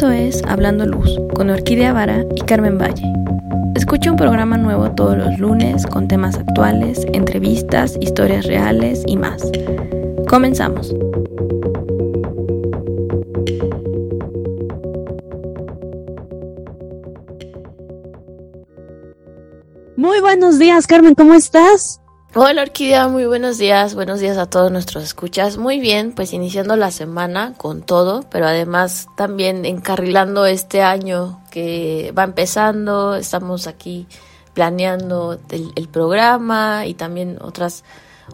Esto es Hablando Luz con Orquídea Vara y Carmen Valle. Escucha un programa nuevo todos los lunes con temas actuales, entrevistas, historias reales y más. Comenzamos. Muy buenos días, Carmen, ¿cómo estás? Hola Orquídea, muy buenos días, buenos días a todos nuestros escuchas. Muy bien, pues iniciando la semana con todo, pero además también encarrilando este año que va empezando, estamos aquí planeando el, programa y también otras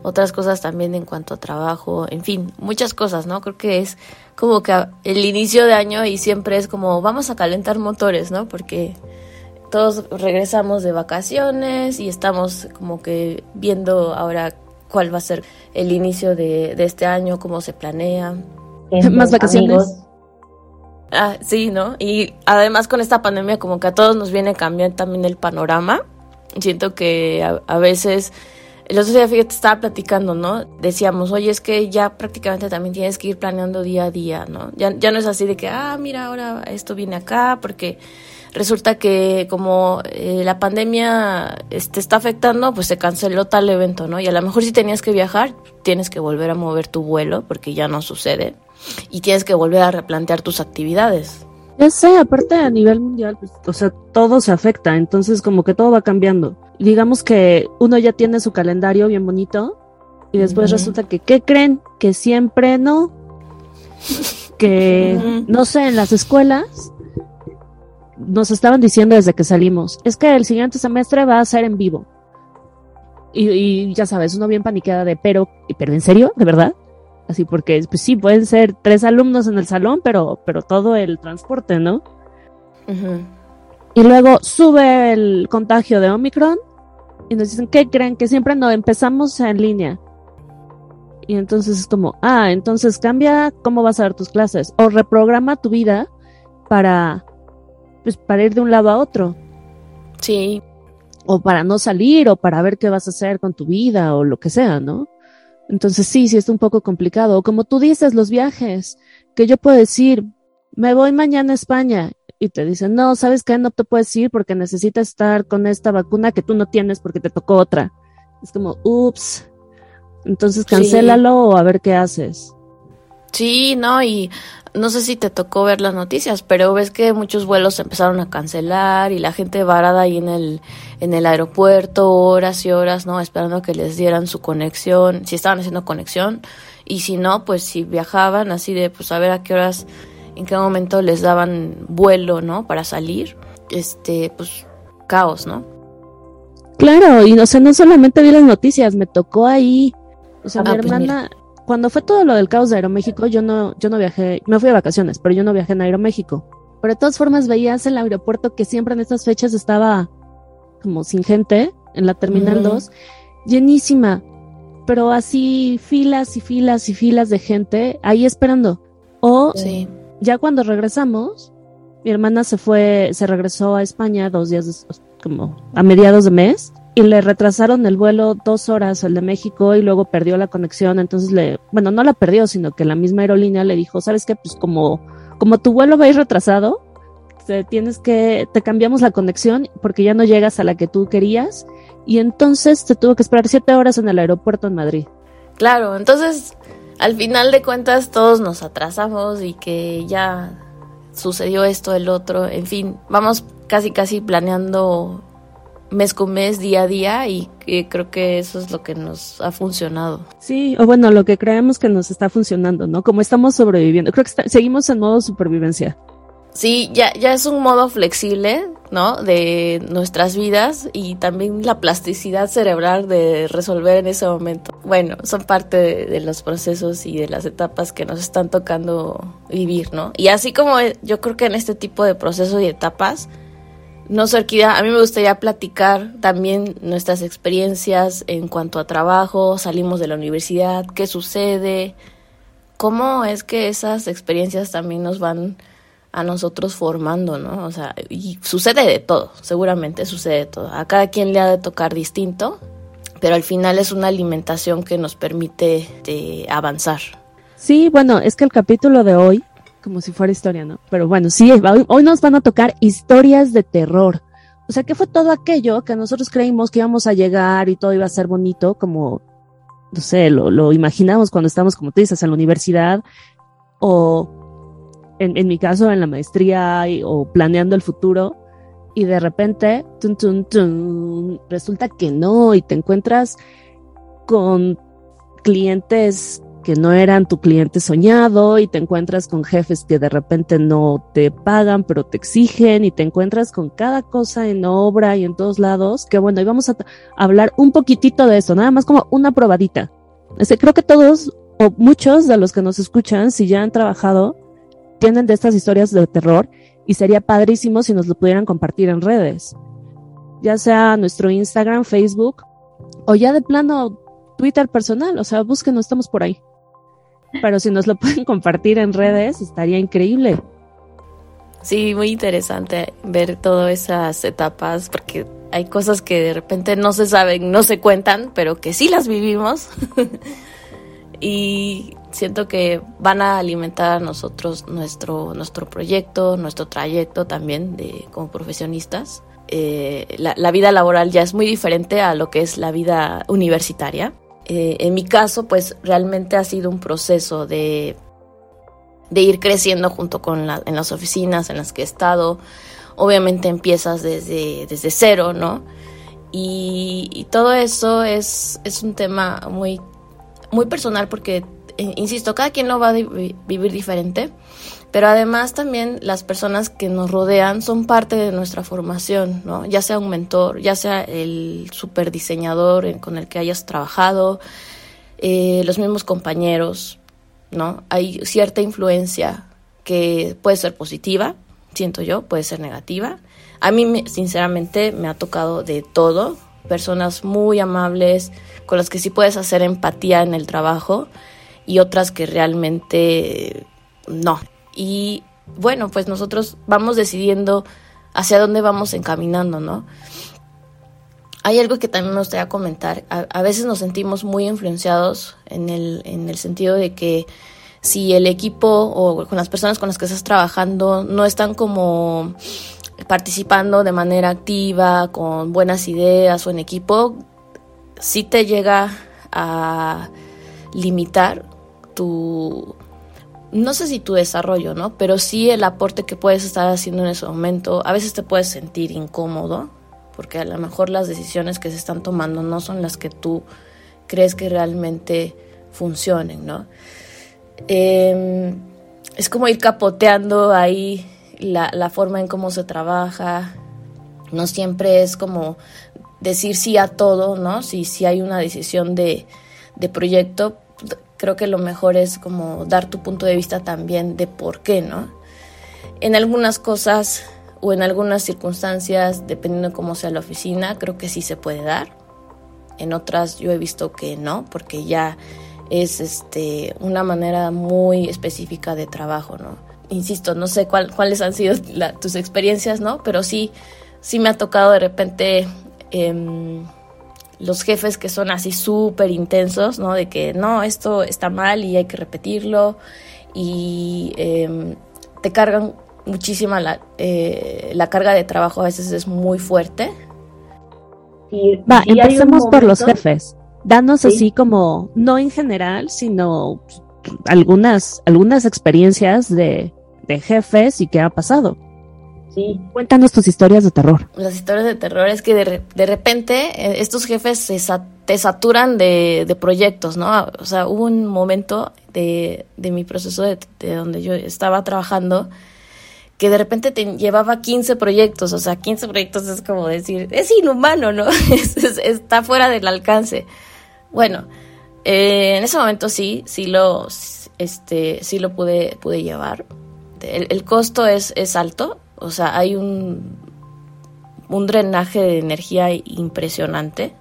otras cosas también en cuanto a trabajo, en fin, muchas cosas, ¿no? Creo que es como que el inicio de año y siempre es como vamos a calentar motores, ¿no? Porque todos regresamos de vacaciones y estamos como que viendo ahora cuál va a ser el inicio de, este año, cómo se planea. Más vacaciones. Ah, sí, ¿no? Y además con esta pandemia como que a todos nos viene cambiando también el panorama. Siento que a, veces, el otro día fíjate, estaba platicando, ¿no? Decíamos, oye, es que ya prácticamente también tienes que ir planeando día a día, ¿no? Ya, ya no es así de que, ah, mira, ahora esto viene acá, porque resulta que como eh, la pandemia te este, está afectando, pues se canceló tal evento, ¿no? Y a lo mejor si tenías que viajar, tienes que volver a mover tu vuelo porque ya no sucede y tienes que volver a replantear tus actividades. Ya sé, aparte a nivel mundial, pues, o sea, todo se afecta, entonces como que todo va cambiando. Digamos que uno ya tiene su calendario bien bonito y después resulta que, ¿qué creen? Que siempre no. Que, no sé, en las escuelas nos estaban diciendo desde que salimos, es que el siguiente semestre va a ser en vivo. Y, ya sabes, uno bien paniqueada de, pero, pero ¿en serio? ¿De verdad? Así porque, pues sí, pueden ser tres alumnos en el salón, pero, pero todo el transporte, ¿no? Y luego sube el contagio de Omicron y nos dicen, ¿qué creen? Que siempre no empezamos en línea. Y entonces es como, ah, entonces cambia cómo vas a dar tus clases o reprograma tu vida para pues para ir de un lado a otro. Sí. O para no salir, o para ver qué vas a hacer con tu vida, o lo que sea, ¿no? Entonces sí, sí es un poco complicado. O como tú dices, los viajes, que yo puedo decir, me voy mañana a España, y te dicen, no, ¿sabes qué? No te puedes ir porque necesitas estar con esta vacuna que tú no tienes porque te tocó otra. Es como, ups. Entonces cancélalo o a ver qué haces. Sí, no, y no sé si te tocó ver las noticias, pero ves que muchos vuelos se empezaron a cancelar y la gente varada ahí en el, en el aeropuerto horas y horas, ¿no? Esperando que les dieran su conexión, si estaban haciendo conexión, y si no, pues si viajaban así de, pues a ver a qué horas, en qué momento les daban vuelo, ¿no? Para salir, este, pues caos, ¿no? Claro, y no sé, no solamente vi las noticias, me tocó ahí, o sea, ah, mi pues hermana cuando fue todo lo del caos de Aeroméxico, yo no, yo no viajé, me fui de vacaciones, pero yo no viajé en Aeroméxico. Pero de todas formas veías el aeropuerto que siempre en estas fechas estaba como sin gente, en la Terminal 2, llenísima, pero así filas y filas y filas de gente ahí esperando. O ya cuando regresamos, mi hermana se fue, se regresó a España dos días, como a mediados de mes, y le retrasaron el vuelo dos horas al de México y luego perdió la conexión. Entonces le, bueno, no la perdió, sino que la misma aerolínea le dijo, ¿sabes qué? Pues como, como tu vuelo va a ir retrasado, te tienes que, te cambiamos la conexión porque ya no llegas a la que tú querías. Y entonces te tuvo que esperar siete horas en el aeropuerto en Madrid. Claro, entonces al final de cuentas todos nos atrasamos y que ya sucedió esto, el otro, en fin, vamos casi casi planeando mes con mes, día a día y, creo que eso es lo que nos ha funcionado. Sí, o bueno, lo que creemos que nos está funcionando, ¿no? Como estamos sobreviviendo, creo que seguimos en modo supervivencia. Sí, ya, ya es un modo flexible, ¿no? De nuestras vidas y también la plasticidad cerebral de resolver en ese momento. Bueno, son parte de, de, los procesos y de las etapas que nos están tocando vivir, ¿no? Y así como yo creo que en este tipo de procesos y etapas, no sé, Orquídea, a mí me gustaría platicar también nuestras experiencias en cuanto a trabajo, salimos de la universidad, qué sucede, cómo es que esas experiencias también nos van a nosotros formando, ¿no? O sea, y sucede de todo, seguramente sucede de todo. A cada quien le ha de tocar distinto, pero al final es una alimentación que nos permite de avanzar. Sí, bueno, es que el capítulo de hoy como si fuera historia, ¿no? Pero bueno, sí, hoy, nos van a tocar historias de terror. O sea, ¿qué fue todo aquello que nosotros creímos que íbamos a llegar y todo iba a ser bonito, como, no sé, lo, imaginamos cuando estamos, como tú dices, en la universidad o en, en mi caso en la maestría o planeando el futuro y de repente tun, tun, tun, resulta que no y te encuentras con clientes que no eran tu cliente soñado y te encuentras con jefes que de repente no te pagan pero te exigen y te encuentras con cada cosa en obra y en todos lados que bueno, y vamos a hablar un poquitito de eso, nada más como una probadita. Este, creo que todos o muchos de los que nos escuchan, si ya han trabajado, tienen de estas historias de terror y sería padrísimo si nos lo pudieran compartir en redes, ya sea nuestro Instagram, Facebook o ya de plano Twitter personal, o sea, búsquenos, estamos por ahí. Pero si nos lo pueden compartir en redes, estaría increíble. Sí, muy interesante ver todas esas etapas, porque hay cosas que de repente no se saben, no se cuentan, pero que sí las vivimos. y siento que van a alimentar a nosotros nuestro, nuestro proyecto, nuestro trayecto también de, como profesionistas. Eh, la, vida laboral ya es muy diferente a lo que es la vida universitaria. Eh, en mi caso, pues realmente ha sido un proceso de, de ir creciendo junto con la, en las oficinas en las que he estado. Obviamente empiezas desde, desde cero, ¿no? Y, todo eso es, es un tema muy muy personal porque, eh, insisto, cada quien lo va a vivir diferente, pero además también las personas que nos rodean son parte de nuestra formación, ¿no? Ya sea un mentor, ya sea el super diseñador con el que hayas trabajado, eh, los mismos compañeros, ¿no? Hay cierta influencia que puede ser positiva, siento yo, puede ser negativa. A mí, sinceramente, me ha tocado de todo, personas muy amables, con las que sí puedes hacer empatía en el trabajo y otras que realmente no. Y bueno, pues nosotros vamos decidiendo hacia dónde vamos encaminando, ¿no? Hay algo que también me gustaría comentar. A, veces nos sentimos muy influenciados en el, en el sentido de que si el equipo o con las personas con las que estás trabajando no están como participando de manera activa, con buenas ideas o en equipo, sí te llega a limitar tu, no sé si tu desarrollo, ¿no? Pero sí el aporte que puedes estar haciendo en ese momento. A veces te puedes sentir incómodo, porque a lo mejor las decisiones que se están tomando no son las que tú crees que realmente funcionen, ¿no? Em, es como ir capoteando ahí la, la forma en cómo se trabaja. No siempre es como decir sí a todo, ¿no? Si, hay una decisión de, de proyecto, creo que lo mejor es como dar tu punto de vista también de por qué, ¿no? En algunas cosas o en algunas circunstancias, dependiendo de cómo sea la oficina, creo que sí se puede dar. En otras yo he visto que no, porque ya es este una manera muy específica de trabajo, ¿no? insisto, no sé cuál, cuáles han sido tus experiencias, ¿no? Pero sí, sí me ha tocado de repente em, los jefes que son así súper intensos, ¿no? De que no, esto está mal y hay que repetirlo y em, te cargan muchísima la, eh, la carga de trabajo a veces es muy fuerte. Va, empecemos por los jefes. Danos así como, no en general, sino algunas, algunas experiencias de, de jefes y qué ha pasado. Sí. Cuéntanos tus historias de terror. Las historias de terror es que de, de repente eh, estos jefes se te saturan de, de, proyectos, ¿no? O sea, hubo un momento de, de mi proceso de, de, donde yo estaba trabajando que de repente te llevaba 15 proyectos, o sea, 15 proyectos es como decir, es inhumano, ¿no? está fuera del alcance. Bueno, eh, en ese momento sí, sí lo, este, sí lo pude, pude llevar el, costo es, es, alto, o sea, hay un, un drenaje de energía impresionante,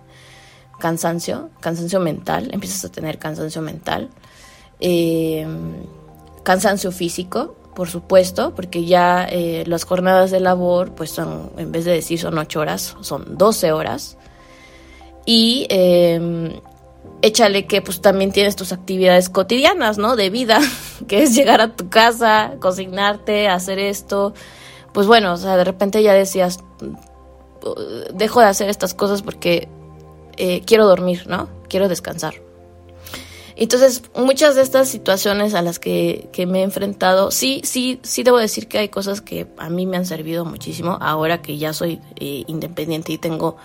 cansancio, cansancio mental, empiezas a tener cansancio mental, eh, cansancio físico, por supuesto, porque ya eh, las jornadas de labor, pues son, en vez de decir son ocho horas, son 12 horas. Y eh, échale que pues también tienes tus actividades cotidianas, ¿no? De vida, que es llegar a tu casa, cocinarte, hacer esto. Pues bueno, o sea, de repente ya decías, dejo de hacer estas cosas porque eh, quiero dormir, ¿no? Quiero descansar. Entonces, muchas de estas situaciones a las que, me he enfrentado, sí, sí, sí debo decir que hay cosas que a mí me han servido muchísimo ahora que ya soy eh, independiente y tengo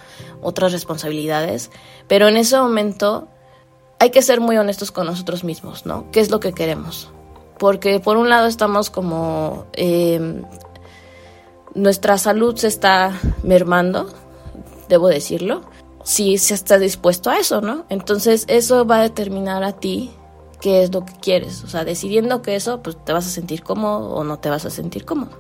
otras responsabilidades, pero en ese momento hay que ser muy honestos con nosotros mismos, ¿no? ¿Qué es lo que queremos? Porque por un lado estamos como... Em, nuestra salud se está mermando, debo decirlo, si se está dispuesto a eso, ¿no? Entonces eso va a determinar a ti qué es lo que quieres. O sea, decidiendo que eso, pues te vas a sentir cómodo o no te vas a sentir cómodo.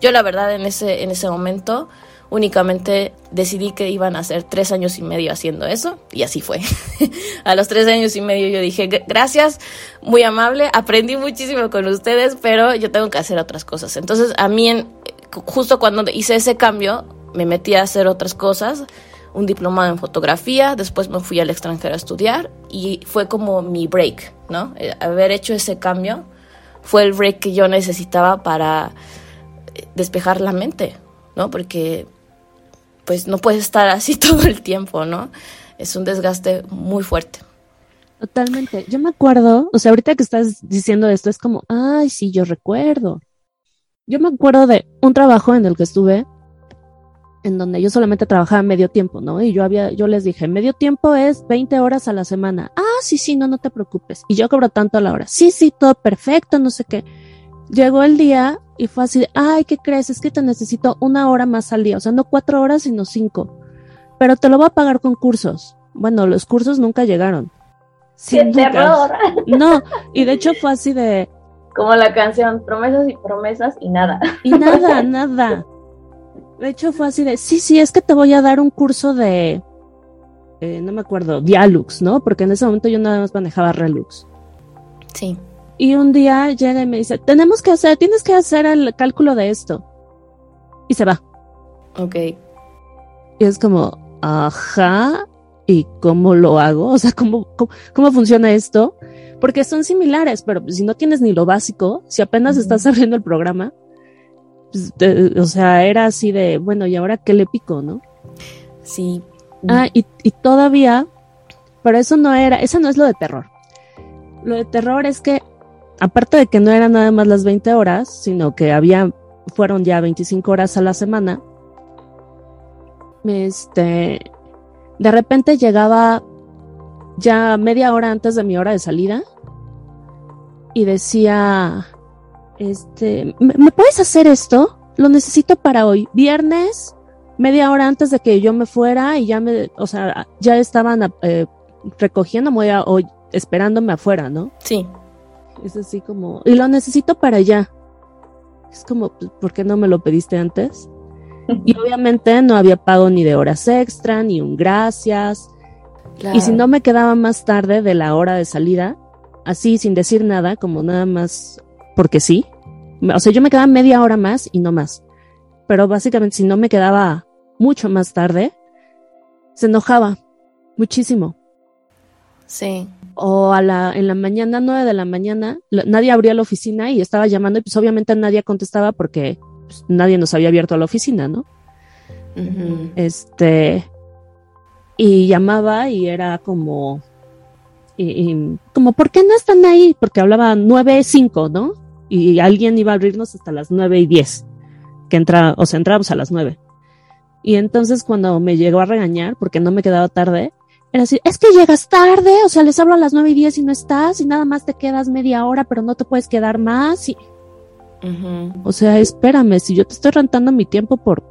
Yo la verdad en ese, en ese momento únicamente decidí que iban a ser tres años y medio haciendo eso y así fue. a los tres años y medio yo dije, gracias, muy amable, aprendí muchísimo con ustedes, pero yo tengo que hacer otras cosas. Entonces a mí, justo cuando hice ese cambio, me metí a hacer otras cosas un diplomado en fotografía, después me fui al extranjero a estudiar y fue como mi break, ¿no? Eh, haber hecho ese cambio fue el break que yo necesitaba para eh, despejar la mente, ¿no? Porque pues no puedes estar así todo el tiempo, ¿no? Es un desgaste muy fuerte. Totalmente. Yo me acuerdo, o sea, ahorita que estás diciendo esto es como, ay, sí, yo recuerdo. Yo me acuerdo de un trabajo en el que estuve en donde yo solamente trabajaba medio tiempo, ¿no? Y yo había, yo les dije, medio tiempo es 20 horas a la semana. Ah, sí, sí, no, no te preocupes. Y yo cobro tanto a la hora. Sí, sí, todo perfecto, no sé qué. Llegó el día y fue así, ay, ¿qué crees? Es que te necesito una hora más al día, o sea, no cuatro horas, sino cinco. Pero te lo voy a pagar con cursos. Bueno, los cursos nunca llegaron. ¡Qué terror! No, y de hecho fue así de... Como la canción, promesas y promesas y nada. Y nada, nada. De hecho, fue así de, sí, sí, es que te voy a dar un curso de, eh, no me acuerdo, Dialux, ¿no? Porque en ese momento yo nada más manejaba Relux. Sí. Y un día llega y me dice, tenemos que hacer, tienes que hacer el cálculo de esto. Y se va. Ok. Y es como, ajá, ¿y cómo lo hago? O sea, ¿cómo, cómo, funciona esto? Porque son similares, pero si no tienes ni lo básico, si apenas estás abriendo el programa, pues, o sea, era así de, bueno, ¿y ahora qué le pico, no? Sí. Ah, y, y todavía, pero eso no era, eso no es lo de terror. Lo de terror es que, aparte de que no eran nada más las 20 horas, sino que había, fueron ya 25 horas a la semana, este, de repente llegaba ya media hora antes de mi hora de salida y decía, este, ¿me, puedes hacer esto? Lo necesito para hoy. Viernes, media hora antes de que yo me fuera y ya me, o sea, ya estaban eh, recogiéndome o esperándome afuera, ¿no? Sí. Es así como, y lo necesito para allá. Es como, pues, ¿por qué no me lo pediste antes? Y obviamente no había pago ni de horas extra, ni un gracias. Y si no me quedaba más tarde de la hora de salida, así sin decir nada, como nada más porque sí. O sea, yo me quedaba media hora más y no más. Pero básicamente si no me quedaba mucho más tarde, se enojaba muchísimo. Sí. O a la, en la mañana, nueve de la mañana, nadie abría la oficina y estaba llamando y pues obviamente nadie contestaba porque pues, nadie nos había abierto a la oficina, ¿no? Este, y llamaba y era como, y, como, ¿por qué no están ahí? Porque hablaba nueve, cinco, ¿no? y alguien iba a abrirnos hasta las nueve y diez, que entra, o sea, entrábamos a las nueve. Y entonces cuando me llegó a regañar, porque no me quedaba tarde, era así, es que llegas tarde, o sea, les hablo a las nueve y diez y no estás, y nada más te quedas media hora, pero no te puedes quedar más. Y... O sea, espérame, si yo te estoy rentando mi tiempo por,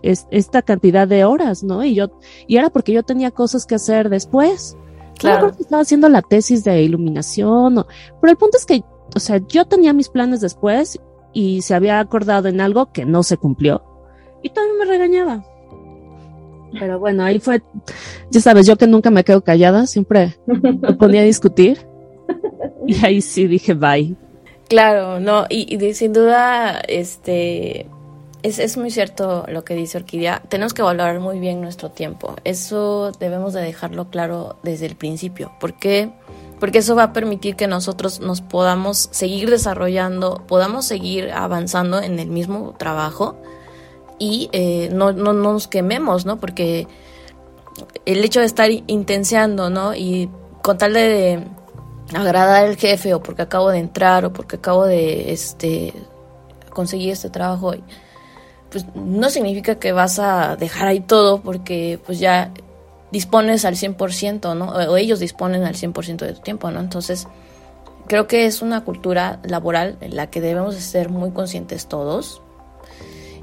esta cantidad de horas, ¿no? Y yo, y era porque yo tenía cosas que hacer después. Claro. estaba haciendo la tesis de iluminación, o, pero el punto es que o sea, yo tenía mis planes después y se había acordado en algo que no se cumplió y todavía me regañaba. Pero bueno, ahí fue, ya sabes, yo que nunca me quedo callada, siempre me ponía a discutir y ahí sí dije bye. Claro, no, y, sin duda, este, es, es, muy cierto lo que dice Orquídea. Tenemos que valorar muy bien nuestro tiempo. Eso debemos de dejarlo claro desde el principio. ¿Por qué? Porque eso va a permitir que nosotros nos podamos seguir desarrollando, podamos seguir avanzando en el mismo trabajo y eh, no, no, no, nos quememos, ¿no? Porque el hecho de estar intenseando, ¿no? Y con tal de agradar al jefe o porque acabo de entrar o porque acabo de este conseguir este trabajo pues no significa que vas a dejar ahí todo porque pues ya dispones al 100%, ¿no? O ellos disponen al 100% de tu tiempo, ¿no? Entonces, creo que es una cultura laboral en la que debemos ser muy conscientes todos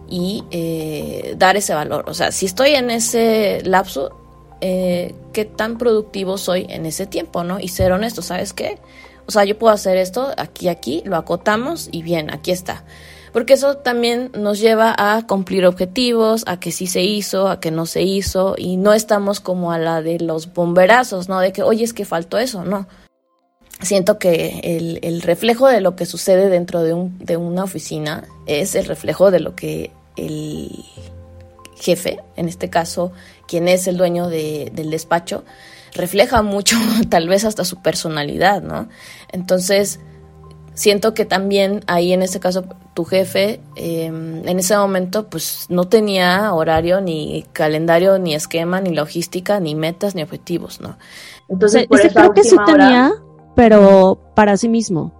y eh, dar ese valor. O sea, si estoy en ese lapso, eh, qué tan productivo soy en ese tiempo, ¿no? Y ser honesto, ¿sabes qué? O sea, yo puedo hacer esto aquí, aquí, lo acotamos y bien, aquí está. Porque eso también nos lleva a cumplir objetivos, a que sí se hizo, a que no se hizo, y no estamos como a la de los bomberazos, ¿no? De que, oye, es que faltó eso, no. Siento que el, el reflejo de lo que sucede dentro de, un, de una oficina es el reflejo de lo que el jefe, en este caso quien es el dueño de, del despacho, refleja mucho, tal vez hasta su personalidad, ¿no? Entonces, siento que también ahí en este caso tu jefe em, en ese momento pues no tenía horario ni calendario ni esquema ni logística ni metas ni objetivos no entonces creo que sí tenía pero para sí mismo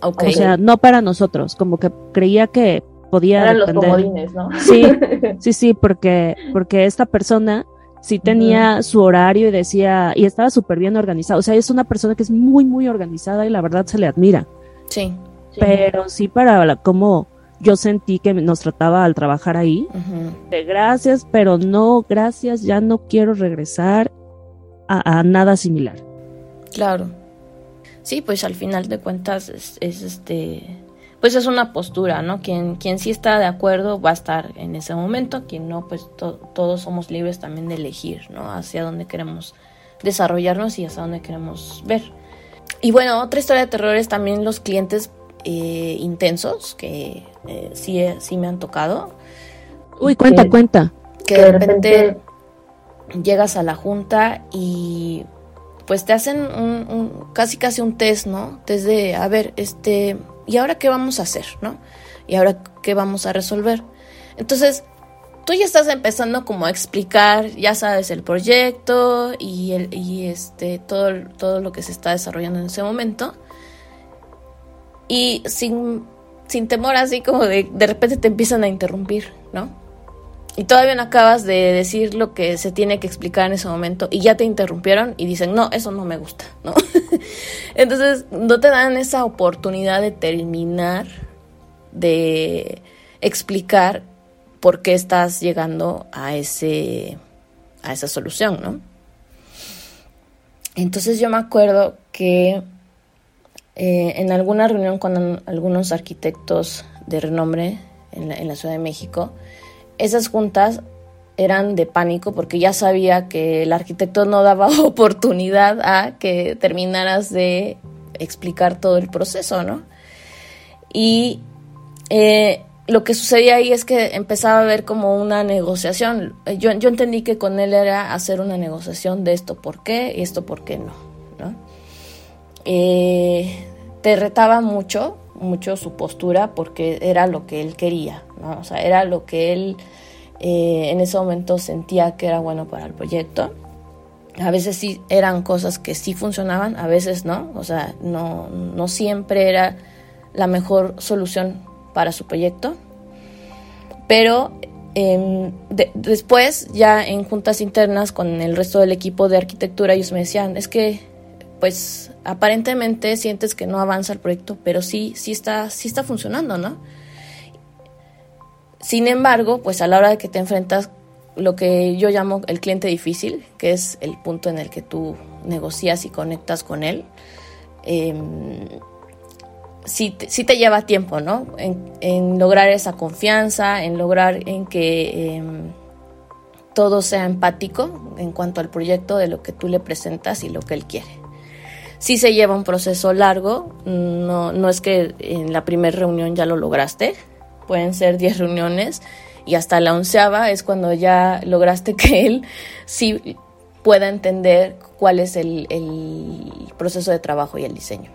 okay. o sea no para nosotros como que creía que podía los comodines, ¿no? Sí, sí, sí, porque, porque esta persona sí tenía su horario y decía, y estaba súper bien organizado. O sea, es una persona que es muy, muy organizada y la verdad se le admira. Sí. Pero sí para la, como yo sentí que nos trataba al trabajar ahí, de gracias, pero no, gracias, ya no quiero regresar a, nada similar. Claro. Sí, pues al final de cuentas es este pues es una postura, ¿no? Quien, quien sí está de acuerdo va a estar en ese momento, quien no, pues todos somos libres también de elegir, ¿no? Hacia dónde queremos desarrollarnos y hacia dónde queremos ver. Y bueno, otra historia de terror es también los clientes eh, intensos, que eh, sí, sí me han tocado. Uy, cuenta, cuenta. Que de repente llegas a la junta y pues te hacen un, un, casi casi un test, ¿no? Test de, a ver, este, ¿y ahora qué vamos a hacer? ¿No? ¿Y ahora qué vamos a resolver? Entonces, tú ya estás empezando como a explicar, ya sabes, el proyecto y, el, y este, todo, todo lo que se está desarrollando en ese momento. Y sin, sin temor así como de, de repente te empiezan a interrumpir, ¿no? Y todavía no acabas de decir lo que se tiene que explicar en ese momento y ya te interrumpieron y dicen, no, eso no me gusta, ¿no? Entonces, no te dan esa oportunidad de terminar, de explicar por qué estás llegando a ese a esa solución, ¿no? Entonces yo me acuerdo que eh, en alguna reunión con algunos arquitectos de renombre en la, Ciudad de México, esas juntas eran de pánico porque ya sabía que el arquitecto no daba oportunidad a que terminaras de explicar todo el proceso, ¿no? Y eh, lo que sucedía ahí es que empezaba a haber como una negociación. Yo, entendí que con él era hacer una negociación de esto por qué y esto por qué no, ¿no? Eh, te retaba mucho mucho su postura porque era lo que él quería, ¿no? O sea, era lo que él eh, en ese momento sentía que era bueno para el proyecto. A veces sí eran cosas que sí funcionaban, a veces no, o sea, no, no siempre era la mejor solución para su proyecto. Pero em, después, ya en juntas internas con el resto del equipo de arquitectura, ellos me decían, es que pues aparentemente sientes que no avanza el proyecto, pero sí, sí está, sí está funcionando, ¿no? Sin embargo, pues a la hora de que te enfrentas lo que yo llamo el cliente difícil, que es el punto en el que tú negocias y conectas con él, em, sí, te lleva tiempo, ¿no? En, lograr esa confianza, en lograr en que em, todo sea empático en cuanto al proyecto de lo que tú le presentas y lo que él quiere sí se lleva un proceso largo, no, no es que en la primera reunión ya lo lograste, pueden ser 10 reuniones y hasta la onceava es cuando ya lograste que él sí pueda entender cuál es el, proceso de trabajo y el diseño.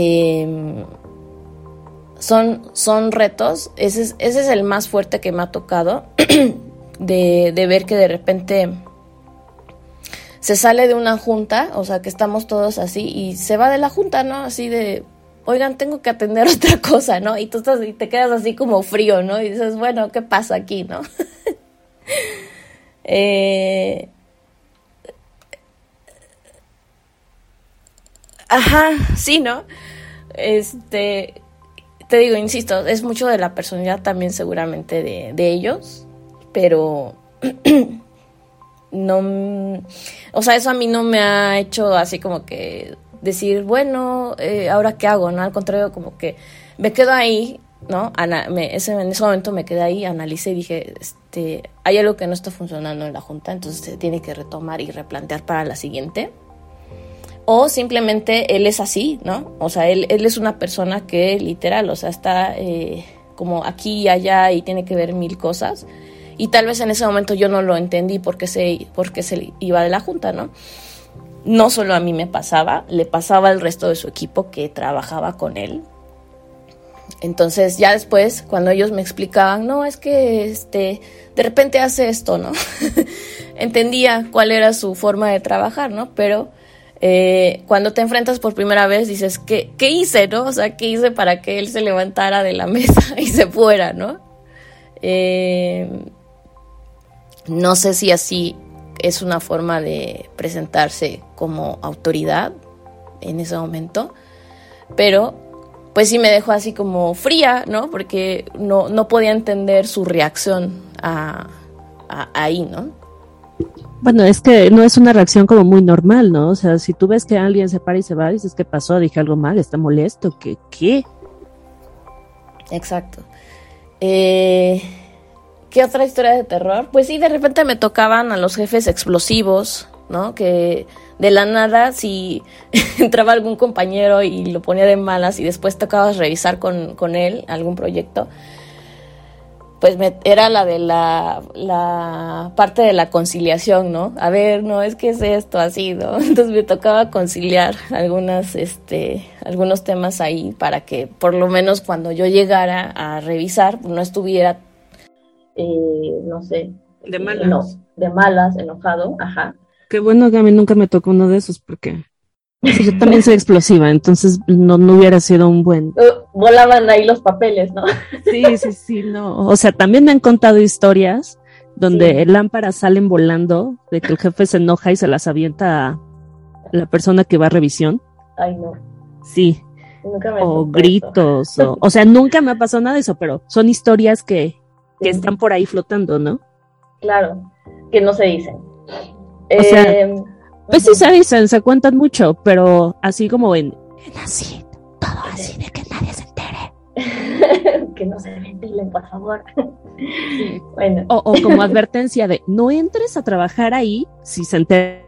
Em, son, son retos, ese es, ese es el más fuerte que me ha tocado, de, de ver que de repente se sale de una junta, o sea, que estamos todos así y se va de la junta, ¿no? Así de, oigan, tengo que atender otra cosa, ¿no? Y tú estás y te quedas así como frío, ¿no? Y dices, bueno, ¿qué pasa aquí, no? eh, ajá, sí, ¿no? Este, te digo, insisto, es mucho de la personalidad también seguramente de, de ellos, pero no, o sea, eso a mí no me ha hecho así como que decir, bueno, eh, ahora qué hago, ¿no? Al contrario, como que me quedo ahí, ¿no? me, ese, en ese momento me quedé ahí, analicé y dije, este, hay algo que no está funcionando en la Junta, entonces se tiene que retomar y replantear para la siguiente. O simplemente él es así, ¿no? O sea, él, él es una persona que literal, o sea, está eh, como aquí y allá y tiene que ver mil cosas y tal vez en ese momento yo no lo entendí porque se, porque se iba de la junta, ¿no? No solo a mí me pasaba, le pasaba al resto de su equipo que trabajaba con él. Entonces ya después, cuando ellos me explicaban, no, es que este, de repente hace esto, ¿no? Entendía cuál era su forma de trabajar, ¿no? Pero eh, cuando te enfrentas por primera vez dices, ¿qué, ¿qué hice, no? O sea, ¿qué hice para que él se levantara de la mesa y se fuera, ¿no? Eh, no sé si así es una forma de presentarse como autoridad en ese momento, pero pues sí me dejó así como fría, ¿no? Porque no, no podía entender su reacción ahí, ¿no? Bueno, es que no es una reacción como muy normal, ¿no? O sea, si tú ves que alguien se para y se va, dices, ¿qué pasó? Dije algo mal, está molesto, ¿qué? ¿Qué? Exacto. Eh, ¿Qué otra historia de terror? Pues sí, de repente me tocaban a los jefes explosivos, ¿no? Que de la nada, si entraba algún compañero y lo ponía de malas y después tocabas revisar con, con él algún proyecto, pues me, era la de la, la parte de la conciliación, ¿no? A ver, no, es que es esto así, ¿no? Entonces me tocaba conciliar algunas, este, algunos temas ahí para que por lo menos cuando yo llegara a revisar no estuviera eh, no sé. De malas. de malas, enojado, ajá. Qué bueno que a mí nunca me tocó uno de esos porque yo también soy explosiva, entonces no, no hubiera sido un buen... Uh, volaban ahí los papeles, ¿no? Sí, sí, sí, no. O sea, también me han contado historias donde lámparas salen volando, de que el jefe se enoja y se las avienta a la persona que va a revisión. Ay, no. Sí. Nunca me o gritos, o, o sea, nunca me ha pasado nada de eso, pero son historias que, que están por ahí flotando, ¿no? Claro, que no se dicen. O sea, eh, pues sí se dicen, se cuentan mucho, pero así como en, así, todo así de que nadie se entere. que no se ventilen, por favor. bueno. O, como advertencia de, no entres a trabajar ahí si se entera.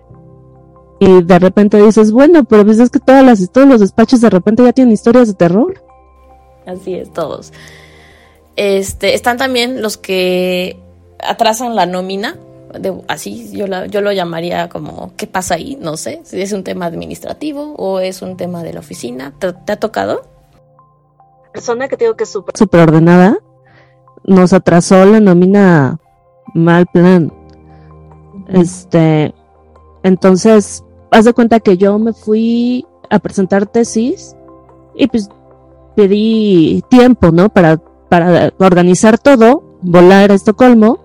Y de repente dices, bueno, pero pues es que todas las, todos los despachos de repente ya tienen historias de terror. Así es, todos. Este, están también los que atrasan la nómina, de, así yo, yo lo llamaría como, ¿qué pasa ahí? No sé, si es un tema administrativo o es un tema de la oficina. ¿Te, ha tocado? Persona que tengo que es súper ordenada, nos atrasó la nómina mal plan. Este, entonces, haz de cuenta que yo me fui a presentar tesis y pues pedí tiempo, ¿no? Para para organizar todo, volar a Estocolmo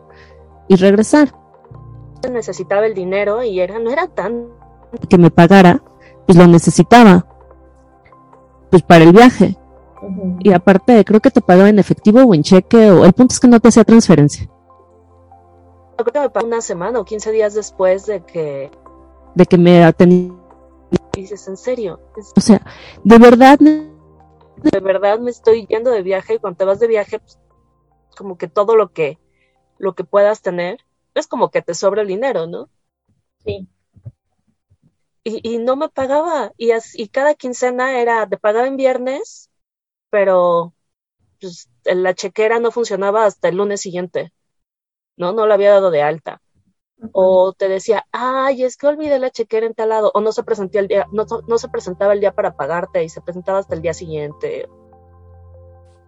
y regresar. Necesitaba el dinero y era, no era tan que me pagara, pues lo necesitaba, pues para el viaje. Y aparte, creo que te pagaba en efectivo o en cheque, o el punto es que no te hacía transferencia. Creo que me pagó una semana o 15 días después de que... De que me atendí. dices, ¿en serio? O sea, de verdad de verdad me estoy yendo de viaje y cuando te vas de viaje, pues, como que todo lo que, lo que puedas tener, es como que te sobra el dinero, ¿no? Sí. Y, no me pagaba, y, y cada quincena era, te pagaba en viernes, pero pues, la chequera no funcionaba hasta el lunes siguiente, ¿no? No la había dado de alta. O te decía, ay, es que olvidé la chequera en tal lado, o no se, presentía el día, no, no se presentaba el día para pagarte y se presentaba hasta el día siguiente.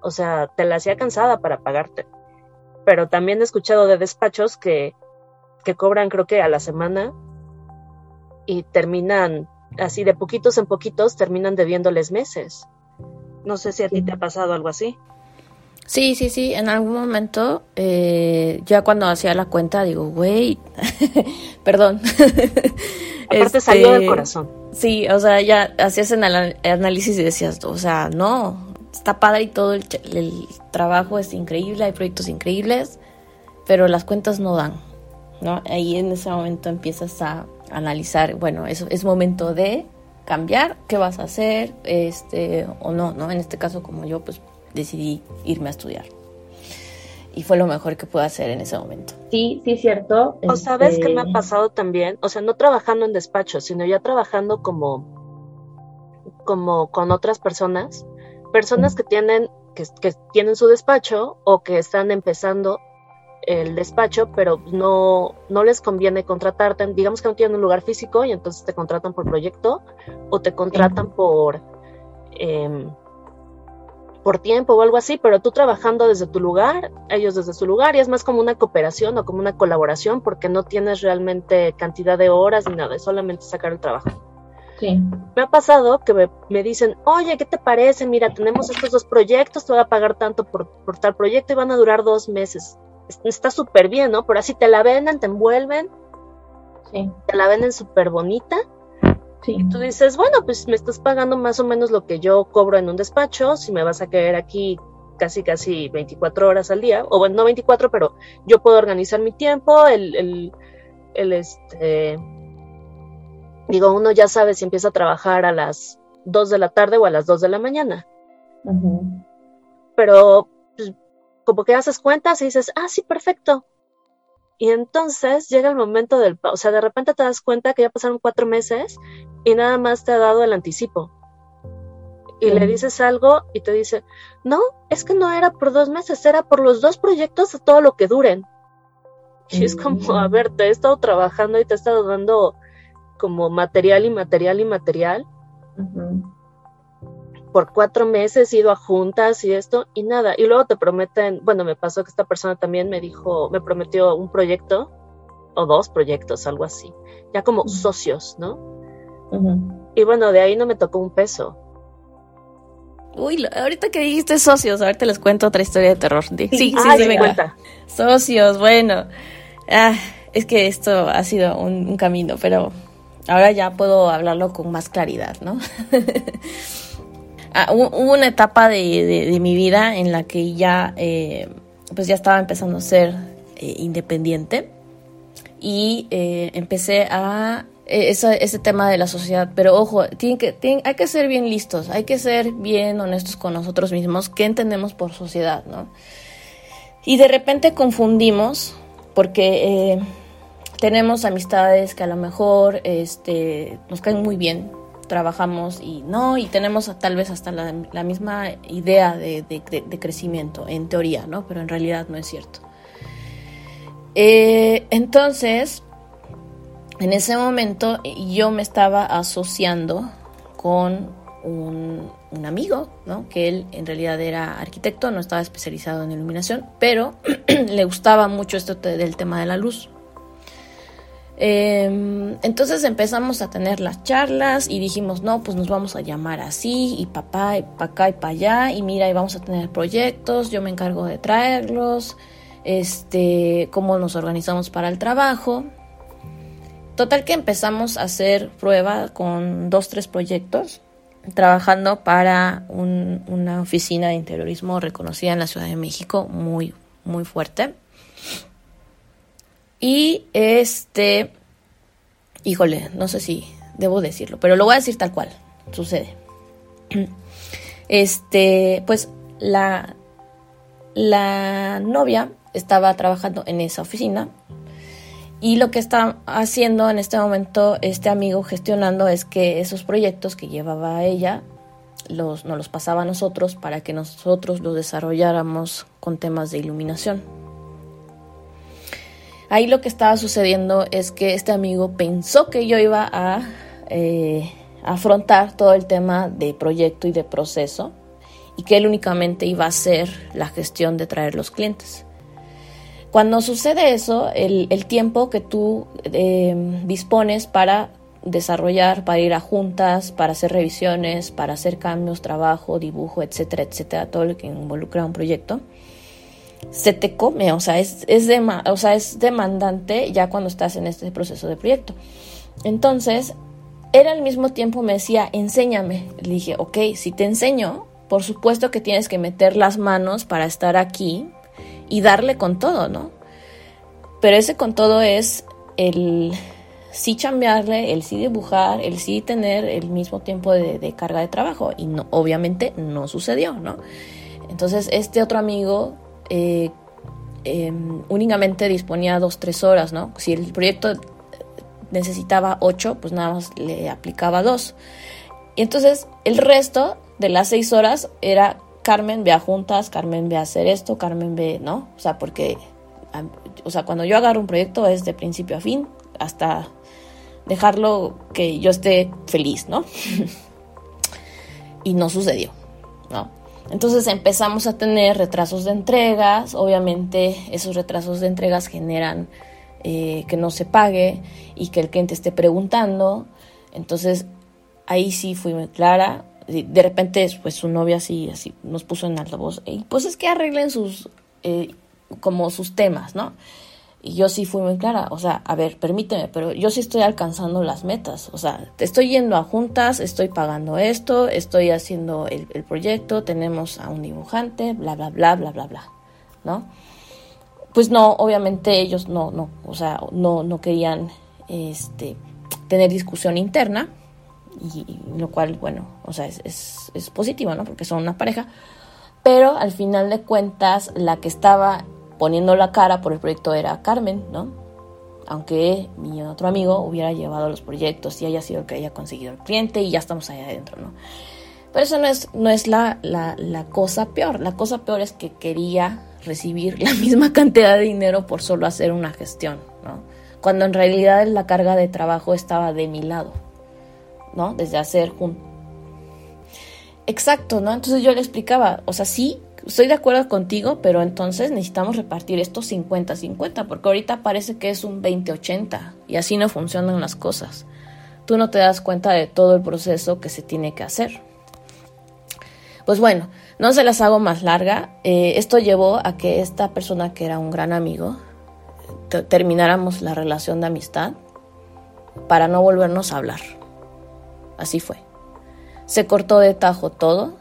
O sea, te la hacía cansada para pagarte. Pero también he escuchado de despachos que, que cobran, creo que a la semana, y terminan así de poquitos en poquitos, terminan debiéndoles meses. No sé si a ti te ha pasado algo así. Sí, sí, sí, en algún momento, eh, ya cuando hacía la cuenta, digo, güey, perdón. Aparte salió del este, corazón. Sí, o sea, ya hacías el análisis y decías, o sea, no, está padre y todo, el, el trabajo es increíble, hay proyectos increíbles, pero las cuentas no dan, ¿no? Ahí en ese momento empiezas a analizar, bueno, eso es momento de cambiar, qué vas a hacer, este, o no, ¿no? En este caso, como yo, pues decidí irme a estudiar. Y fue lo mejor que pude hacer en ese momento. Sí, sí, cierto. O sabes qué me ha este, pasado también, o sea, no trabajando en despacho, sino ya trabajando como, como con otras personas, personas que tienen, que, que tienen su despacho o que están empezando el despacho, pero no, no les conviene contratarte, digamos que no tienen un lugar físico y entonces te contratan por proyecto o te contratan por, em, por tiempo o algo así, pero tú trabajando desde tu lugar, ellos desde su lugar, y es más como una cooperación o como una colaboración porque no tienes realmente cantidad de horas ni nada, es solamente sacar el trabajo. Sí. Me ha pasado que me, dicen, oye, ¿qué te parece? Mira, tenemos estos dos proyectos, te voy a pagar tanto por, por tal proyecto y van a durar dos meses está súper bien, ¿no? Pero así te la venden, te envuelven, sí. te la venden súper bonita. Sí. Y tú dices, bueno, pues me estás pagando más o menos lo que yo cobro en un despacho, si me vas a caer aquí casi, casi 24 horas al día, o bueno, no 24, pero yo puedo organizar mi tiempo, el, el, el este, digo, uno ya sabe si empieza a trabajar a las 2 de la tarde o a las 2 de la mañana. Pero pues, como que haces cuentas y dices, ah, sí, perfecto. Y entonces llega el momento del, o sea, de repente te das cuenta que ya pasaron cuatro meses y nada más te ha dado el anticipo. Y le dices algo y te dice, no, es que no era por dos meses, era por los dos proyectos de todo lo que duren. Y es como, a ver, te he estado trabajando y te he estado dando como material y material y material por cuatro meses he ido a juntas y esto y nada. Y luego te prometen, bueno, me pasó que esta persona también me dijo, me prometió un proyecto o dos proyectos, algo así, ya como socios, ¿no? Y bueno, de ahí no me tocó un peso. Uy, ahorita que dijiste socios, ahorita les cuento otra historia de terror. Sí, sí, sí, me cuenta. Socios, bueno. Ah, es que esto ha sido un camino, pero ahora ya puedo hablarlo con más claridad, ¿no? Ah, hubo una etapa de, mi vida en la que ya, eh, pues ya estaba empezando a ser eh, independiente y eh, empecé a ese, tema de la sociedad, pero ojo, tiene que, hay que ser bien listos, hay que ser bien honestos con nosotros mismos, qué entendemos por sociedad, ¿no? Y de repente confundimos, porque tenemos amistades que a lo mejor este, nos caen muy bien, trabajamos y no, y tenemos tal vez hasta la, misma idea de, crecimiento, en teoría, ¿no? Pero en realidad no es cierto. Eh, entonces, en ese momento yo me estaba asociando con un, amigo, ¿no? Que él en realidad era arquitecto, no estaba especializado en iluminación, pero le gustaba mucho esto del tema de la luz. Em, entonces empezamos a tener las charlas y dijimos, no, pues nos vamos a llamar así, y papá, y para acá y para allá, y mira, y vamos a tener proyectos, yo me encargo de traerlos, este, cómo nos organizamos para el trabajo. Total que empezamos a hacer prueba con dos, tres proyectos, trabajando para una oficina de interiorismo reconocida en la Ciudad de México, muy, muy fuerte. Y este, híjole, no sé si debo decirlo, pero lo voy a decir tal cual, sucede. Este, pues la, la novia estaba trabajando en esa oficina y lo que está haciendo en este momento este amigo gestionando es que esos proyectos que llevaba ella los, nos los pasaba a nosotros para que nosotros los desarrolláramos con temas de iluminación. Ahí lo que estaba sucediendo es que este amigo pensó que yo iba a eh, afrontar todo el tema de proyecto y de proceso y que él únicamente iba a hacer la gestión de traer los clientes. Cuando sucede eso, el, tiempo que tú eh, dispones para desarrollar, para ir a juntas, para hacer revisiones, para hacer cambios, trabajo, dibujo, etcétera, etcétera, todo lo que involucra un proyecto, se te come, o sea, es, es, o sea, es demandante ya cuando estás en este proceso de proyecto. Entonces, él al mismo tiempo me decía, enséñame. Le dije, ok, si te enseño, por supuesto que tienes que meter las manos para estar aquí y darle con todo, ¿no? Pero ese con todo es el sí chambearle, el sí dibujar, el sí tener el mismo tiempo de, carga de trabajo. Y no, obviamente no sucedió, ¿no? Entonces este otro amigo eh, em, únicamente disponía dos, tres horas, ¿no? Si el proyecto necesitaba ocho, pues nada más le aplicaba dos. Y entonces el resto de las seis horas era Carmen ve a juntas, Carmen ve a hacer esto, Carmen ve, ¿no? O sea, porque, o sea, cuando yo agarro un proyecto es de principio a fin, hasta dejarlo que yo esté feliz, ¿no? y no sucedió, ¿no? Entonces empezamos a tener retrasos de entregas, obviamente esos retrasos de entregas generan eh, que no se pague y que el cliente esté preguntando, entonces ahí sí fui muy clara, de repente pues su novia así, así nos puso en altavoz, y pues es que arreglen sus, eh, como sus temas, ¿no? Y yo sí fui muy clara, o sea, a ver, permíteme, pero yo sí estoy alcanzando las metas, o sea, estoy yendo a juntas, estoy pagando esto, estoy haciendo el, proyecto, tenemos a un dibujante, bla, bla, bla, bla, bla, bla, ¿no? Pues no, obviamente ellos no, no, o sea, no, no querían, este, tener discusión interna, y, lo cual, bueno, o sea, es, es positivo, ¿no? Porque son una pareja, pero al final de cuentas, la que estaba poniendo la cara por el proyecto era Carmen, ¿no? Aunque mi otro amigo hubiera llevado los proyectos y haya sido el que haya conseguido el cliente y ya estamos ahí adentro, ¿no? Pero eso no es, no es la, la, la cosa peor. La cosa peor es que quería recibir la misma cantidad de dinero por solo hacer una gestión, ¿no? Cuando en realidad la carga de trabajo estaba de mi lado, ¿no? Desde hacer un... Exacto, ¿no? Entonces yo le explicaba, o sea, sí, estoy de acuerdo contigo, pero entonces necesitamos repartir estos 50-50, porque ahorita parece que es un 20-80 y así no funcionan las cosas. Tú no te das cuenta de todo el proceso que se tiene que hacer. Pues bueno, no se las hago más larga. Eh, esto llevó a que esta persona que era un gran amigo, termináramos la relación de amistad para no volvernos a hablar. Así fue. Se cortó de tajo todo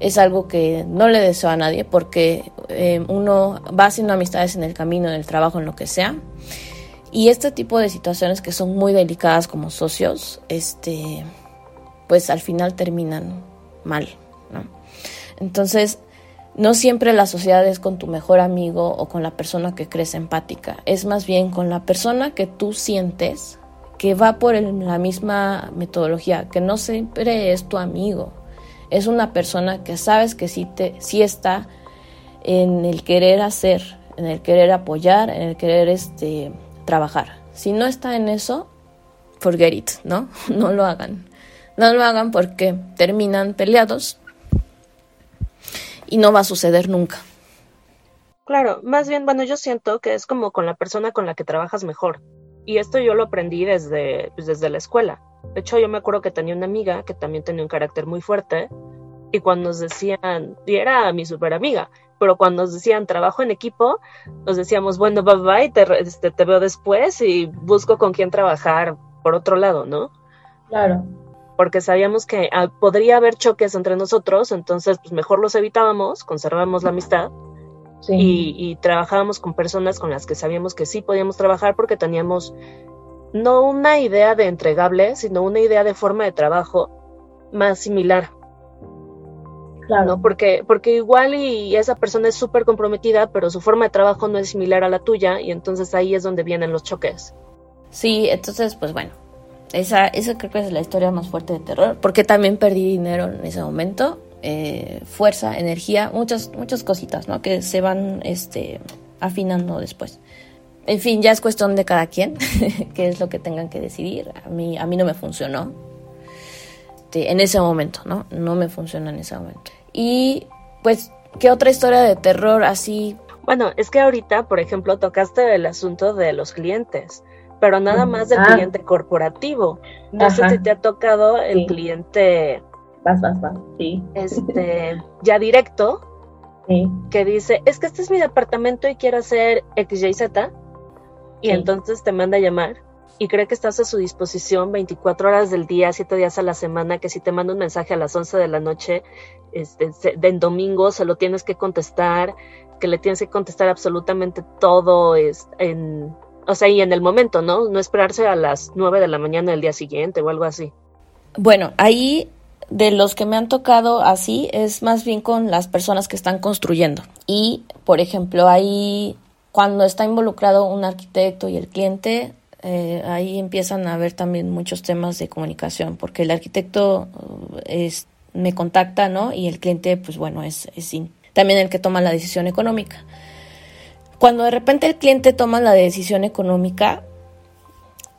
es algo que no le deseo a nadie porque eh, uno va haciendo amistades en el camino, en el trabajo, en lo que sea. Y este tipo de situaciones que son muy delicadas como socios, este, pues al final terminan mal, ¿no? Entonces, no siempre la sociedad es con tu mejor amigo o con la persona que crees empática, es más bien con la persona que tú sientes que va por la misma metodología, que no siempre es tu amigo, es una persona que sabes que sí, te, sí está en el querer hacer, en el querer apoyar, en el querer este, trabajar. Si no está en eso, forget it, ¿no? No lo hagan. No lo hagan porque terminan peleados y no va a suceder nunca. Claro, más bien, bueno, yo siento que es como con la persona con la que trabajas mejor. Y esto yo lo aprendí desde, pues, desde la escuela. De hecho, yo me acuerdo que tenía una amiga que también tenía un carácter muy fuerte y cuando nos decían, y era mi super amiga, pero cuando nos decían trabajo en equipo, nos decíamos, bueno, bye bye, te, este, te veo después y busco con quién trabajar por otro lado, ¿no? Claro. Porque sabíamos que ah, podría haber choques entre nosotros, entonces pues mejor los evitábamos, conservábamos la amistad y, y trabajábamos con personas con las que sabíamos que sí podíamos trabajar porque teníamos no una idea de entregable, sino una idea de forma de trabajo más similar. Claro. Porque, porque igual y esa persona es súper comprometida, pero su forma de trabajo no es similar a la tuya y entonces ahí es donde vienen los choques. Sí, entonces pues bueno, esa, esa creo que es la historia más fuerte de terror, porque también perdí dinero en ese momento, eh, fuerza, energía, muchas, muchas cositas, ¿no? Que se van este, afinando después. En fin, ya es cuestión de cada quien, qué es lo que tengan que decidir. A mí, a mí no me funcionó este, en ese momento, ¿no? No me funcionó en ese momento. Y pues, ¿qué otra historia de terror así? Bueno, es que ahorita, por ejemplo, tocaste el asunto de los clientes pero nada más del ah. cliente corporativo. No sé si te ha tocado el cliente vas, vas, vas. Sí. Este, ya directo, sí. que dice, es que este es mi departamento y quiero hacer XYZ, y entonces te manda a llamar y cree que estás a su disposición 24 horas del día, 7 días a la semana, que si te manda un mensaje a las 11 de la noche, este, de, en domingo, se lo tienes que contestar, que le tienes que contestar absolutamente todo es, en o sea, y en el momento, ¿no? No esperarse a las 9 de la mañana del día siguiente o algo así. Bueno, ahí de los que me han tocado así es más bien con las personas que están construyendo. Y, por ejemplo, ahí cuando está involucrado un arquitecto y el cliente, eh, ahí empiezan a haber también muchos temas de comunicación, porque el arquitecto eh, es, me contacta, ¿no? Y el cliente, pues bueno, es, es también el que toma la decisión económica. Cuando de repente el cliente toma la decisión económica,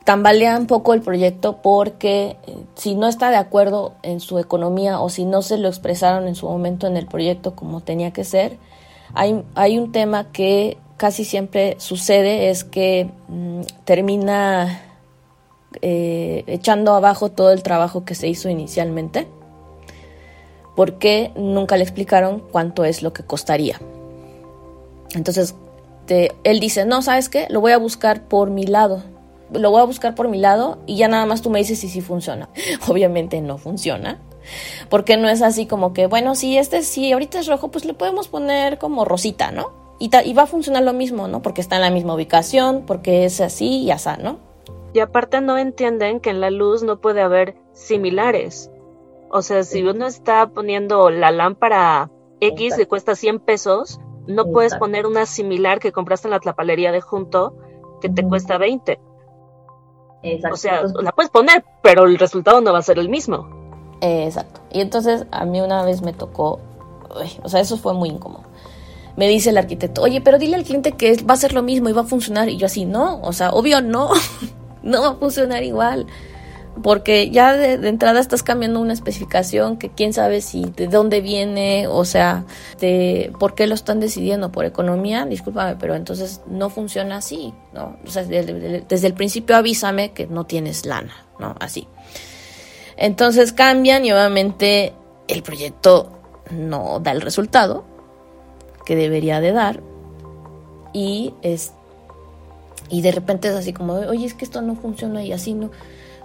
tambalea un poco el proyecto porque eh, si no está de acuerdo en su economía o si no se lo expresaron en su momento en el proyecto como tenía que ser, hay, hay un tema que casi siempre sucede, es que mm, termina eh, echando abajo todo el trabajo que se hizo inicialmente porque nunca le explicaron cuánto es lo que costaría. Entonces, él dice, no, ¿sabes qué? Lo voy a buscar por mi lado. Lo voy a buscar por mi lado y ya nada más tú me dices si sí funciona. Obviamente no funciona. Porque no es así como que, bueno, si este sí, ahorita es rojo, pues le podemos poner como rosita, ¿no? Y, y va a funcionar lo mismo, ¿no? Porque está en la misma ubicación, porque es así y así, ¿no? Y aparte no entienden que en la luz no puede haber similares. O sea, si uno está poniendo la lámpara X que cuesta 100 pesos, no puedes poner una similar que compraste en la tlapalería de junto que te cuesta 20. Exacto. O sea, la puedes poner, pero el resultado no va a ser el mismo. exacto. Y entonces a mí una vez me tocó, o sea, eso fue muy incómodo. Me dice el arquitecto, oye, pero dile al cliente que va a ser lo mismo y va a funcionar. Y yo así, no, o sea, obvio no, no va a funcionar igual porque ya de, entrada estás cambiando una especificación que quién sabe si de dónde viene, o sea, de por qué lo están decidiendo, por economía, discúlpame, pero entonces no funciona así, ¿no? O sea, desde, el principio avísame que no tienes lana, ¿no? Así. Entonces cambian y obviamente el proyecto no da el resultado que debería de dar y es y de repente es así como, oye, es que esto no funciona y así no,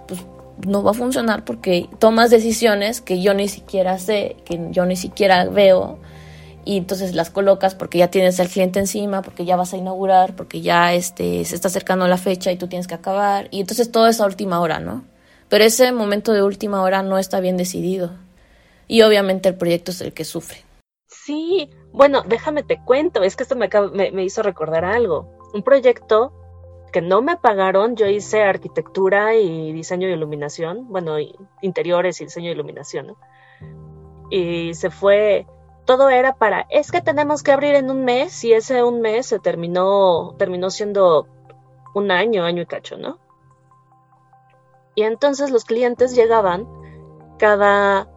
pues no va a funcionar porque tomas decisiones que yo ni siquiera sé, que yo ni siquiera veo, y entonces las colocas porque ya tienes al cliente encima, porque ya vas a inaugurar, porque ya este, se está acercando la fecha y tú tienes que acabar, y entonces todo es a última hora, ¿no? Pero ese momento de última hora no está bien decidido, y obviamente el proyecto es el que sufre. Sí, bueno, déjame te cuento, es que esto me, me, me hizo recordar algo. Un proyecto que no me pagaron, yo hice arquitectura y diseño de iluminación, bueno, interiores y diseño de iluminación, Y se fue, todo era para, es que tenemos que abrir en un mes y ese un mes se terminó, terminó siendo un año, año y cacho, ¿no? Y entonces los clientes llegaban cada,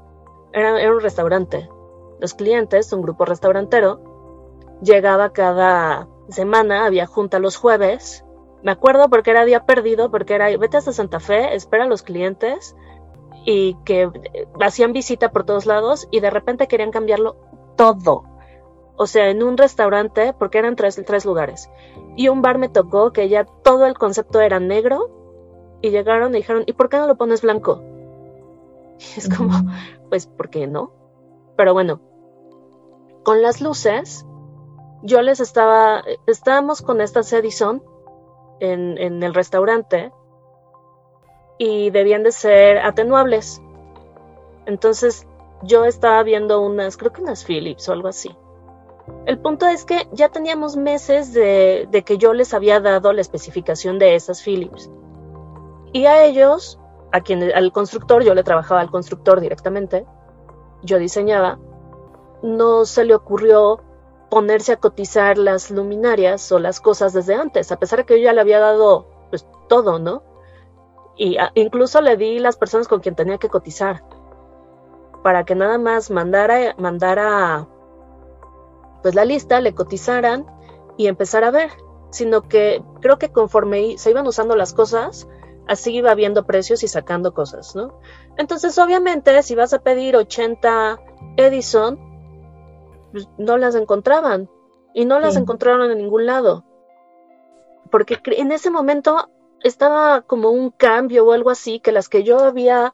era, era un restaurante, los clientes, un grupo restaurantero, llegaba cada semana, había junta los jueves, me acuerdo porque era día perdido, porque era vete hasta Santa Fe, espera a los clientes y que eh, hacían visita por todos lados y de repente querían cambiarlo todo. O sea, en un restaurante, porque eran tres, tres lugares. Y un bar me tocó que ya todo el concepto era negro y llegaron y dijeron, ¿y por qué no lo pones blanco? Y es como, pues, ¿por qué no? Pero bueno, con las luces, yo les estaba, estábamos con estas Edison en, el restaurante y debían de ser atenuables. Entonces yo estaba viendo unas, creo que unas Philips o algo así. El punto es que ya teníamos meses de, de, que yo les había dado la especificación de esas Philips. Y a ellos a quien, al constructor, yo le trabajaba al constructor directamente, yo diseñaba, no se le ocurrió ponerse a cotizar las luminarias o las cosas desde antes, a pesar de que yo ya le había dado pues todo, ¿no? Y incluso le di las personas con quien tenía que cotizar para que nada más mandara mandara pues la lista, le cotizaran y empezar a ver, sino que creo que conforme se iban usando las cosas, así iba viendo precios y sacando cosas, ¿no? Entonces, obviamente, si vas a pedir 80 Edison, pues, no las encontraban y no las encontraron en ningún lado. Porque en ese momento estaba como un cambio o algo así que las que yo había,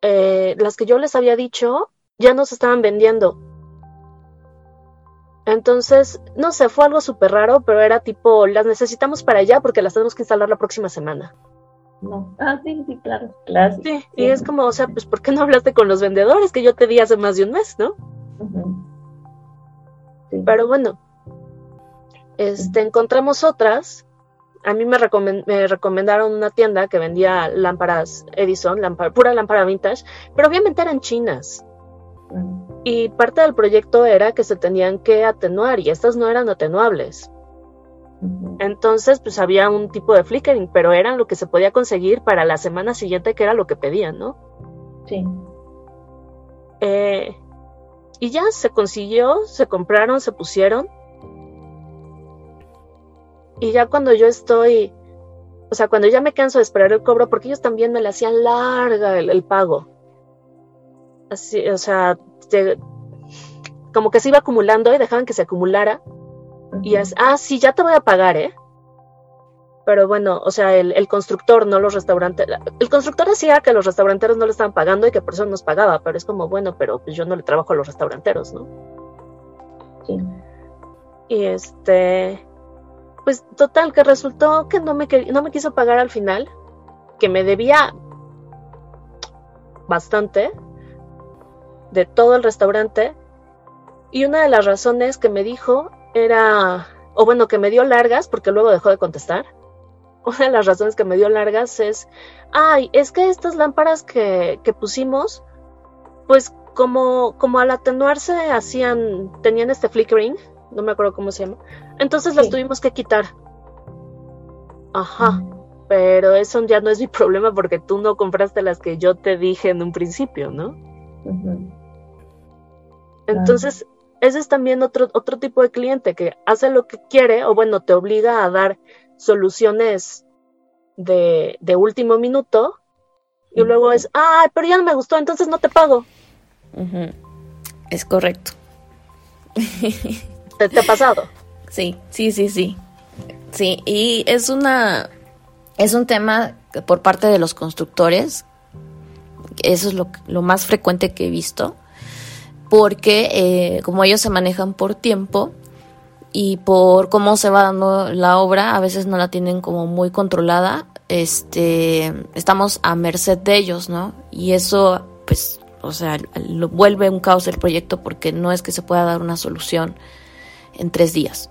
eh, las que yo les había dicho, ya no se estaban vendiendo. Entonces, no sé, fue algo súper raro, pero era tipo, las necesitamos para allá porque las tenemos que instalar la próxima semana. No. Ah, sí, sí, claro, claro. Sí, y es como, o sea, pues, ¿por qué no hablaste con los vendedores que yo te di hace más de un mes, no? Pero bueno, este, encontramos otras. A mí me, me, recomendaron una tienda que vendía lámparas Edison, pura lámpara vintage, pero obviamente eran chinas. Y parte del proyecto era que se tenían que atenuar y estas no eran atenuables. Entonces, pues había un tipo de flickering, pero eran lo que se podía conseguir para la semana siguiente, que era lo que pedían, ¿no? Sí. Eh, y ya se consiguió, se compraron, se pusieron. Y ya cuando yo estoy, o sea, cuando ya me canso de esperar el cobro, porque ellos también me le hacían larga el pago. Así, o sea, como que se iba acumulando y dejaban que se acumulara. Y es, ah, sí, ya te voy a pagar, ¿eh? Pero bueno, o sea, el, constructor, no los restaurantes. El constructor decía que los restauranteros no le estaban pagando y que por eso nos pagaba, pero es como, bueno, pero pues yo no le trabajo a los restauranteros, ¿no? Sí. Y este. Pues total, que resultó que no me, no me quiso pagar al final, que me debía bastante de todo el restaurante. Y una de las razones que me dijo era, o bueno, que me dio largas, porque luego dejó de contestar. Una de las razones que me dio largas es, ay, es que estas lámparas que, que pusimos, pues como, como al atenuarse hacían, tenían este flickering, no me acuerdo cómo se llama, entonces las tuvimos que quitar. Ajá, pero eso ya no es mi problema porque tú no compraste las que yo te dije en un principio, ¿no? Entonces, ese es también otro, otro tipo de cliente que hace lo que quiere o bueno, te obliga a dar soluciones de, último minuto y luego es, ah, pero ya no me gustó, entonces no te pago. Es correcto. ¿Te, ha pasado? Sí, sí, sí, sí. Sí, y es una, es un tema por parte de los constructores, eso es lo, lo más frecuente que he visto, porque eh, como ellos se manejan por tiempo y por cómo se va dando la obra, a veces no la tienen como muy controlada, este, estamos a merced de ellos, ¿no? Y eso, pues, o sea, lo vuelve un caos el proyecto porque no es que se pueda dar una solución en tres días.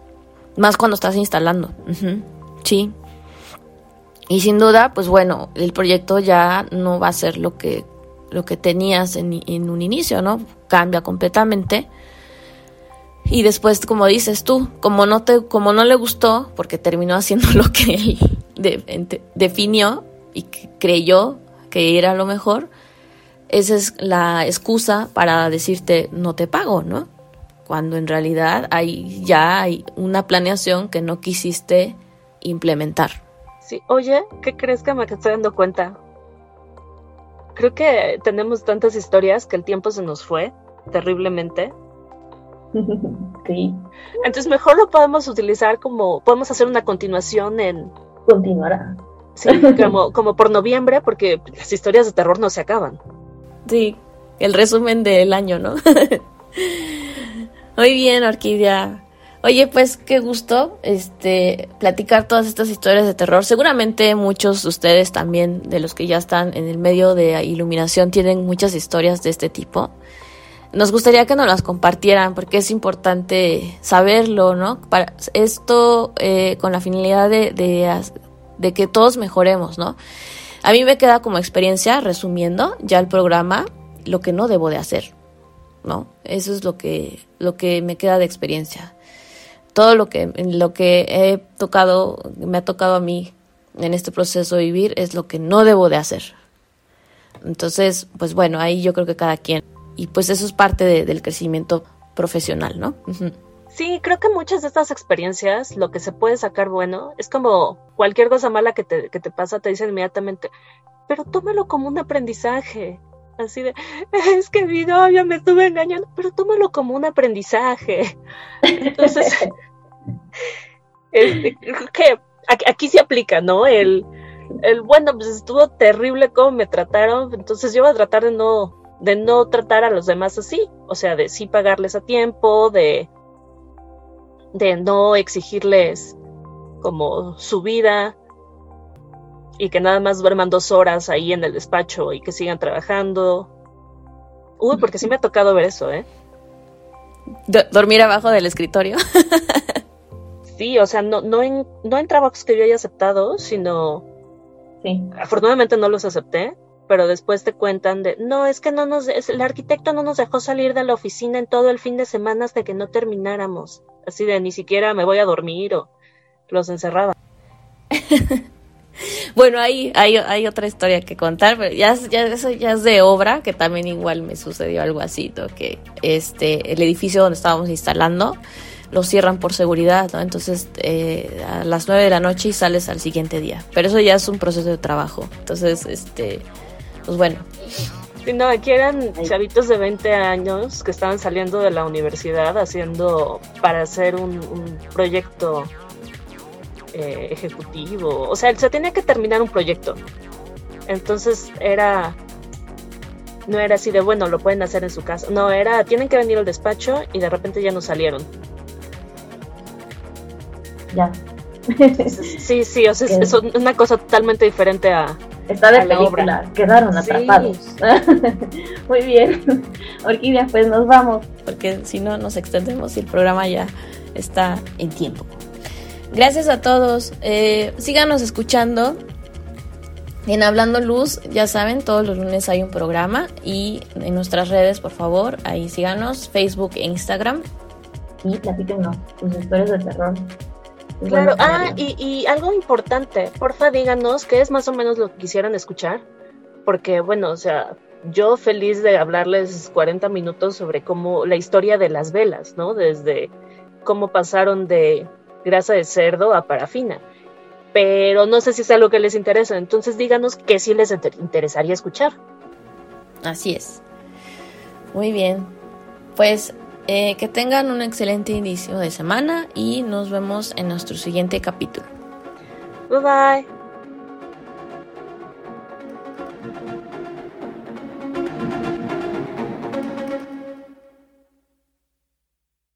Más cuando estás instalando. Sí. Y sin duda, pues bueno, el proyecto ya no va a ser lo que lo que tenías en, un inicio, ¿no? Cambia completamente. Y después, como dices tú, como no te, como no le gustó, porque terminó haciendo lo que él definió y creyó que era lo mejor, esa es la excusa para decirte no te pago, ¿no? Cuando en realidad hay ya hay una planeación que no quisiste implementar. Sí, oye, ¿qué crees que me estoy dando cuenta? creo que tenemos tantas historias que el tiempo se nos fue terriblemente. Sí. Entonces mejor lo podemos utilizar como, podemos hacer una continuación en... Continuará. Sí, como, como por noviembre, porque las historias de terror no se acaban. Sí, el resumen del año, ¿no? Muy bien, Orquídea. Oye, pues qué gusto este platicar todas estas historias de terror. Seguramente muchos de ustedes también de los que ya están en el medio de iluminación tienen muchas historias de este tipo. Nos gustaría que nos las compartieran porque es importante saberlo, ¿no? Para esto eh, con la finalidad de, de, que todos mejoremos, ¿no? a mí me queda como experiencia, resumiendo ya el programa, lo que no debo de hacer, ¿no? Eso es lo que, lo que me queda de experiencia. Todo lo que, lo que he tocado, me ha tocado a mí en este proceso de vivir es lo que no debo de hacer. Entonces, pues bueno, ahí yo creo que cada quien. Y pues eso es parte del crecimiento profesional, ¿no? Sí, creo que muchas de estas experiencias, lo que se puede sacar bueno, es como cualquier cosa mala que te, que te pasa, te dicen inmediatamente, pero tómalo como un aprendizaje. Así de, es que mi novia me estuvo engañando, pero tómalo como un aprendizaje. Entonces, este, que aquí se aplica, ¿no? El, el, bueno, pues estuvo terrible cómo me trataron, entonces yo voy a tratar de no, de no tratar a los demás así, o sea, de sí pagarles a tiempo, de, de no exigirles como su vida y que nada más duerman dos horas ahí en el despacho y que sigan trabajando. Uy, porque sí me ha tocado ver eso, ¿eh? dormir abajo del escritorio. sí, o sea, no, no, en, no en trabajos que yo haya aceptado, sino... Sí. Afortunadamente no los acepté, pero después te cuentan de, no, es que no nos, el arquitecto no nos dejó salir de la oficina en todo el fin de semana hasta que no termináramos. Así de, ni siquiera me voy a dormir o los encerraba. bueno, ahí hay, hay, otra historia que contar, pero ya, ya, eso ya es de obra, que también igual me sucedió algo así, que este, el edificio donde estábamos instalando, lo cierran por seguridad, ¿no? Entonces eh, a las 9 de la noche y sales al siguiente día. Pero eso ya es un proceso de trabajo. Entonces, este, pues bueno. no, aquí eran chavitos de 20 años que estaban saliendo de la universidad haciendo para hacer un, proyecto eh, ejecutivo. O sea, se tenía que terminar un proyecto. Entonces era no era así de bueno, lo pueden hacer en su casa. No, era tienen que venir al despacho y de repente ya no salieron ya. sí, sí, o sea, es, una cosa totalmente diferente a. Está de película, quedaron atrapados. Muy bien. Orquídea, pues nos vamos. Porque si no nos extendemos y el programa ya está en tiempo. Gracias a todos. Eh, síganos escuchando. En Hablando Luz, ya saben, todos los lunes hay un programa y en nuestras redes, por favor, ahí síganos, Facebook e Instagram. Y no sus historias de terror. Claro, ah, y, algo importante, porfa díganos qué es más o menos lo que quisieran escuchar, porque bueno, o sea, yo feliz de hablarles 40 minutos sobre cómo la historia de las velas, ¿no? Desde cómo pasaron de grasa de cerdo a parafina. Pero no sé si es algo que les interesa, entonces díganos qué sí les interesaría escuchar. Así es. Muy bien. Pues eh, que tengan un excelente inicio de semana y nos vemos en nuestro siguiente capítulo. Bye bye.